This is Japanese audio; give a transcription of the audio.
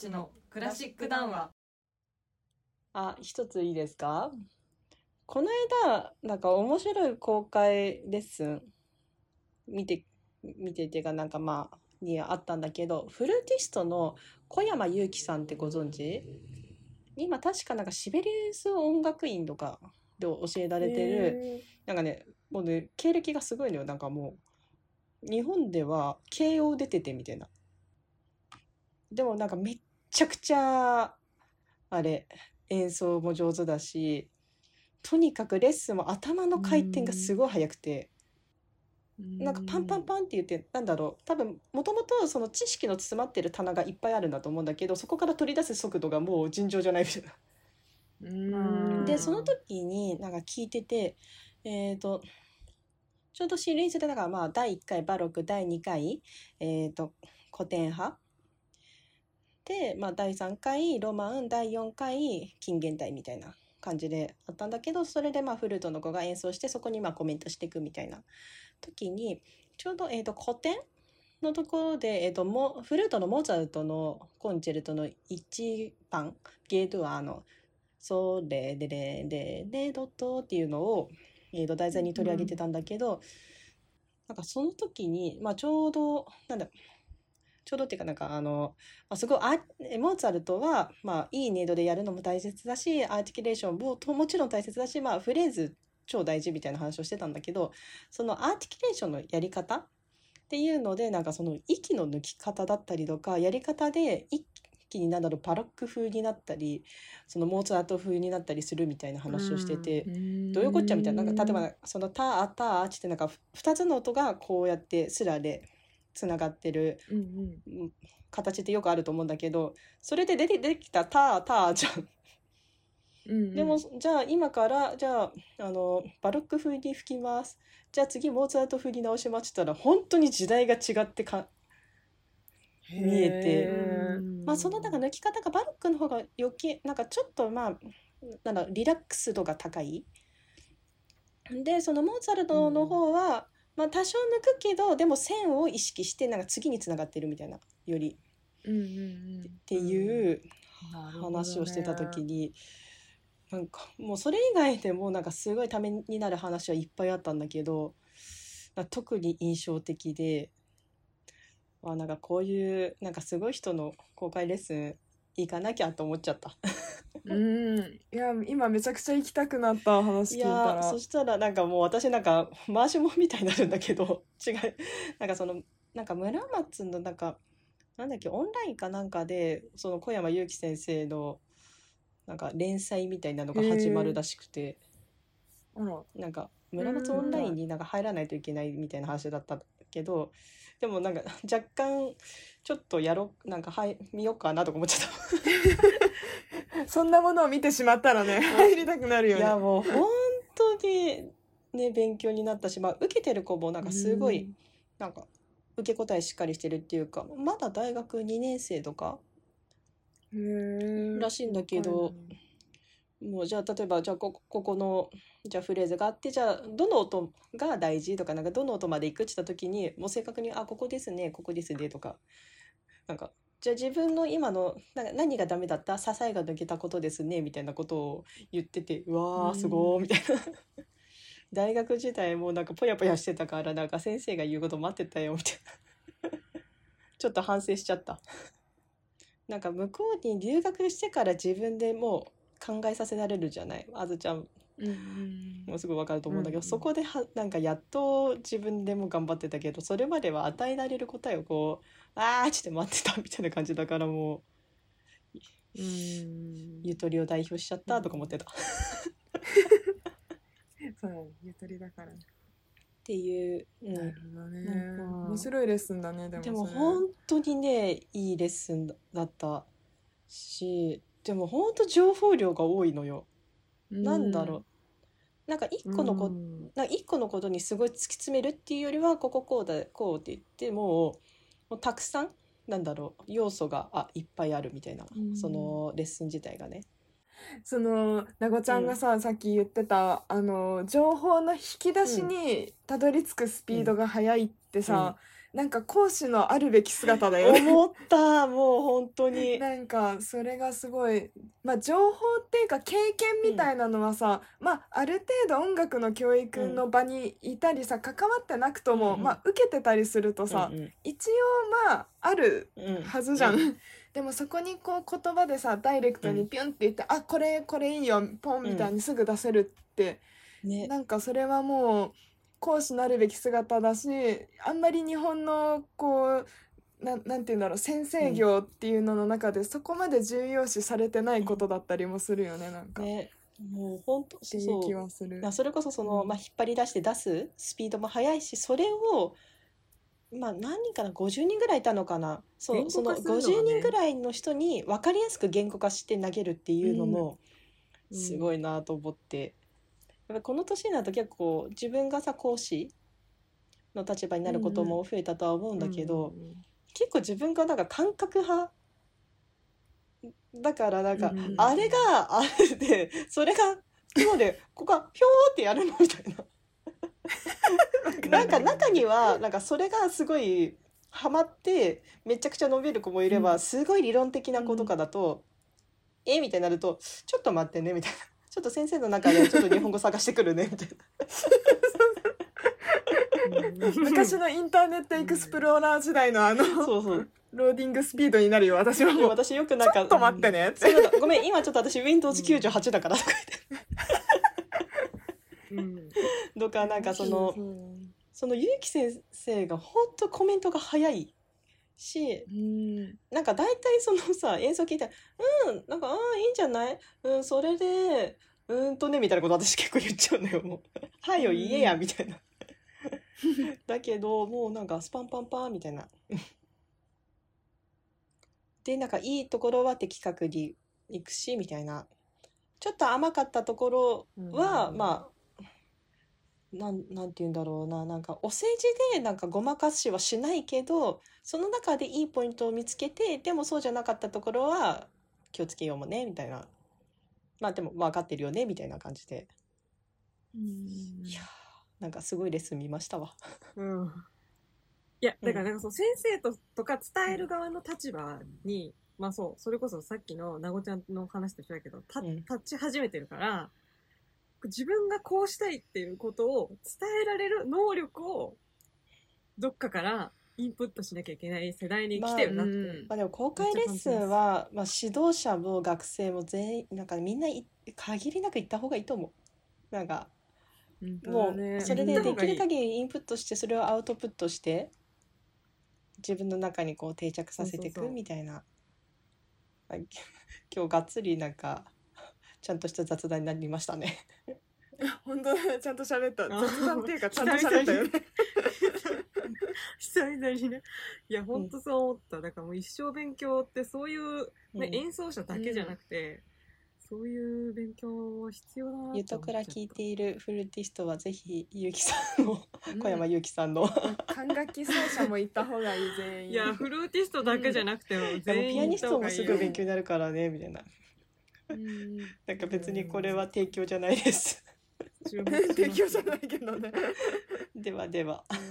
ちのクラシック談話あ、一ついいですか？この間、なんか面白い公開レッスン見て、見てっていうかなんかまあ、にあったんだけど、フルーティストの小山祐希さんってご存知？今確かなんかシベリウス音楽院とかで教えられてる、なんかね、もうね、経歴がすごいのよ。なんかもう、日本では慶応出ててみたいな。でもなんかめっちゃくちゃ、あれ、演奏も上手だし、とにかくレッスンも頭の回転がすごい速くて、なんかパンパンパンって言って、なんだろう、多分もともとその知識の詰まってる棚がいっぱいあるんだと思うんだけど、そこから取り出す速度がもう尋常じゃないみたいな。うんで、その時になんか聞いてて、えっ、と、ちょうどシリーズで、だからまあ、第1回バロック、第2回、えっ、と、古典派。で、まあ、第3回ロマン、第4回近現代みたいな感じであったんだけど、それでまあ、フルートの子が演奏して、そこにまあ、コメントしていくみたいな。時に、ちょうど、えっ、と、古典のところで、えっ、と、も、フルートのモーツァルトのコンチェルトの1番、ゲートはあの、ソレレレレレドットっていうのを、えー、と題材に取り上げてたんだけど、なんかその時に、まあ、ちょうどなんだちょうどっていうかなんかあの、まあ、すごいあモーツァルトは、まあ、いい音色でやるのも大切だしアーティキュレーションもともちろん大切だし、まあ、フレーズ超大事みたいな話をしてたんだけどそのアーティキュレーションのやり方っていうのでなんかその息の抜き方だったりとかやり方で一気になんだろうバロック風になったりそのモーツァルト風になったりするみたいな話をしてて、どういうこっちゃみたいな。なんか例えばその「ターター」ってなんか2つの音がこうやってスラでつながってる形ってよくあると思うんだけどそれで出て出てきた「ターター」じゃん。うんうん。でもじゃあ今からじゃああのバロック風に吹きます。じゃあ次モーツァルト風に直しますって言ったら本当に時代が違ってか見えて。まあそのなんか抜き方がバロックの方が余計なんかちょっとまあなんだろうリラックス度が高い。でそのモーツァルトの方は、まあ多少抜くけどでも線を意識してなんか次につながってるみたいなより。うんうんうん。っていう話をしてた時に、なんかもうそれ以外でもなんかすごいためになる話はいっぱいあったんだけど特に印象的で、あ、なんかこういうなんかすごい人の公開レッスン行かなきゃと思っちゃった。うん。いや今めちゃくちゃ行きたくなった話聞いたいやーらそしたらなんかもう私なんか回し物みたいになるんだけど 違う。なんかそのなんか村松のなんかなんだっけオンラインかなんかでその小山祐希先生のなんか連載みたいなのが始まるらしくて。あらなんか村松オンラインになんか入らないといけないみたいな話だったけどでもなんか若干ちょっとやろうなんかはい見ようかなとか思っちゃった。そんなものを見てしまったらね入りたくなるよね。いやもう本当にね勉強になったし、まあ、受けてる子もなんかすごいなんか受け答えしっかりしてるっていうかまだ大学2年生とからしいんだけどもうじゃあ例えばじゃあこここのじゃあフレーズがあってじゃあどの音が大事とかなんかどの音までいくって言った時にもう正確に「あここですねここですね」とかなんかじゃあ自分の今のな何がダメだった？支えが抜けたことですねみたいなことを言っててうわーすごーみたいな。大学時代もなんかぽやぽやしてたからなんか先生が言うこと待ってたよみたいな。ちょっと反省しちゃった。なんか向こうに留学してから自分でもう考えさせられるじゃない？あずちゃんもうすぐ分かると思うんだけど、うんうん。そこではなんかやっと自分でも頑張ってたけどそれまでは与えられる答えをこうあーっつって待ってたみたいな感じだからもううん。ゆとりを代表しちゃったとか思ってた、っそうゆとりだから。ねていう、うん。なるほどね。面白いレッスンだねでもでも本当にねいいレッスンだったしでも本当情報量が多いのよ、なんだろう。なんか一個のこ、うん。なんか一個のことにすごい突き詰めるっていうよりはこここうだこうって言ってもうもうたくさんなんだろう要素があいっぱいあるみたいな、うん。そのレッスン自体がね。そのなごちゃんがさ、さっき言ってたあの情報の引き出しにたどり着くスピードが速いってさ、なんか講師のあるべき姿だよね。思ったもう本当に。なんかそれがすごい。まあ情報っていうか経験みたいなのはさ、まあある程度音楽の教育の場にいたりさ関わってなくとも、うん。うんまあ受けてたりするとさ、うん一応まああるうんうんはずじゃん、う でもそこにこう言葉でさダイレクトにピュンって言って「あこれこれいいよポン」みたいにすぐ出せるって、ね。なんかそれはもう講師のあるべき姿だしあんまり日本のこうななんて言うんだろう先生業っていうのの中でそこまで重要視されてないことだったりもするよねなんか。っね。もう本当そう。気はする。いや。それこそその、うん。まあ、引っ張り出して出すスピードも速いしそれをまあ何人かな50人ぐらいいたのかな。そうその化するのがね。50人ぐらいの人に分かりやすく言語化して投げるっていうのもうん。すごいなと思って、やっぱこの年になると結構自分がさ講師の立場になることも増えたとは思うんだけど、結構自分がなんか感覚派？だからなんか、あれがあれでそれが今でここがひょーってやるのみたいな。なんか中にはなんかそれがすごいハマってめちゃくちゃ伸びる子もいれば、うん。すごい理論的な子とかだと、え？みたいになるとちょっと待ってねみたいなちょっと先生の中でちょっと日本語探してくるねみたいな。昔のインターネットエクスプローラー時代のあのそうそう。ローディングスピードになるよ私はもう。私よくなんかちょっと待ってね。ってごめん今ちょっと私 Windows98 だからとか言って。かなんかそのその結城先生が本当コメントが早いしうん。なんか大体そのさ演奏聞いて「うんなんかああいいんじゃない？うんそれでうーんとね」みたいなこと私結構言っちゃうのよもう「はいよ言えや」みたいな。だけどもうなんかスパンパンパンみたいな。でなんかいいところは的確にいくしみたいな。ちょっと甘かったところは、うん。まあなんなんて言うんだろうな。なんかお世辞でなんかごまかしはしないけどその中でいいポイントを見つけてでもそうじゃなかったところは気をつけようもねみたいな。まあでも分かってるよねみたいな感じで。いやーなんかすごいレッスン見ましたわ。うん。いや、だからなんかそう、先生ととか伝える側の立場に、まあそう、それこそさっきのなごちゃんの話と一緒だけど、たうん。立ち始めてるから、自分がこうしたいっていうことを伝えられる能力を、どっかからインプットしなきゃいけない世代に来てるなって。まあうんまあでも公開レッスンは、まあ、指導者も学生も全員なんかみんない限りなく行った方がいいと思う。なんかもうそれでできる限りインプットしてそれをアウトプットして自分の中にこう定着させていくみたいなあ 今日がっつりなんかちゃんとした雑談になりましたね。本当だ。ちゃんと喋った。あ雑談っていうか ちゃんと喋ったよね。久々にね。いや、ほんとそう思った。だからもう一生勉強ってそういう、ねうん。演奏者だけじゃなくて、そういう勉強必要だなゆとくら聞いている。るフルーティストはぜひゆうきさんの小山ゆうきさんの。管楽器奏者も行った方がいい全員。いや、フルーティストだけじゃなくても、全員ピアニストもすぐ勉強。強になるからねみたいな。うん なんか別にこれは提供じゃないです。注目してます適応じゃないけどね。ではでは。うん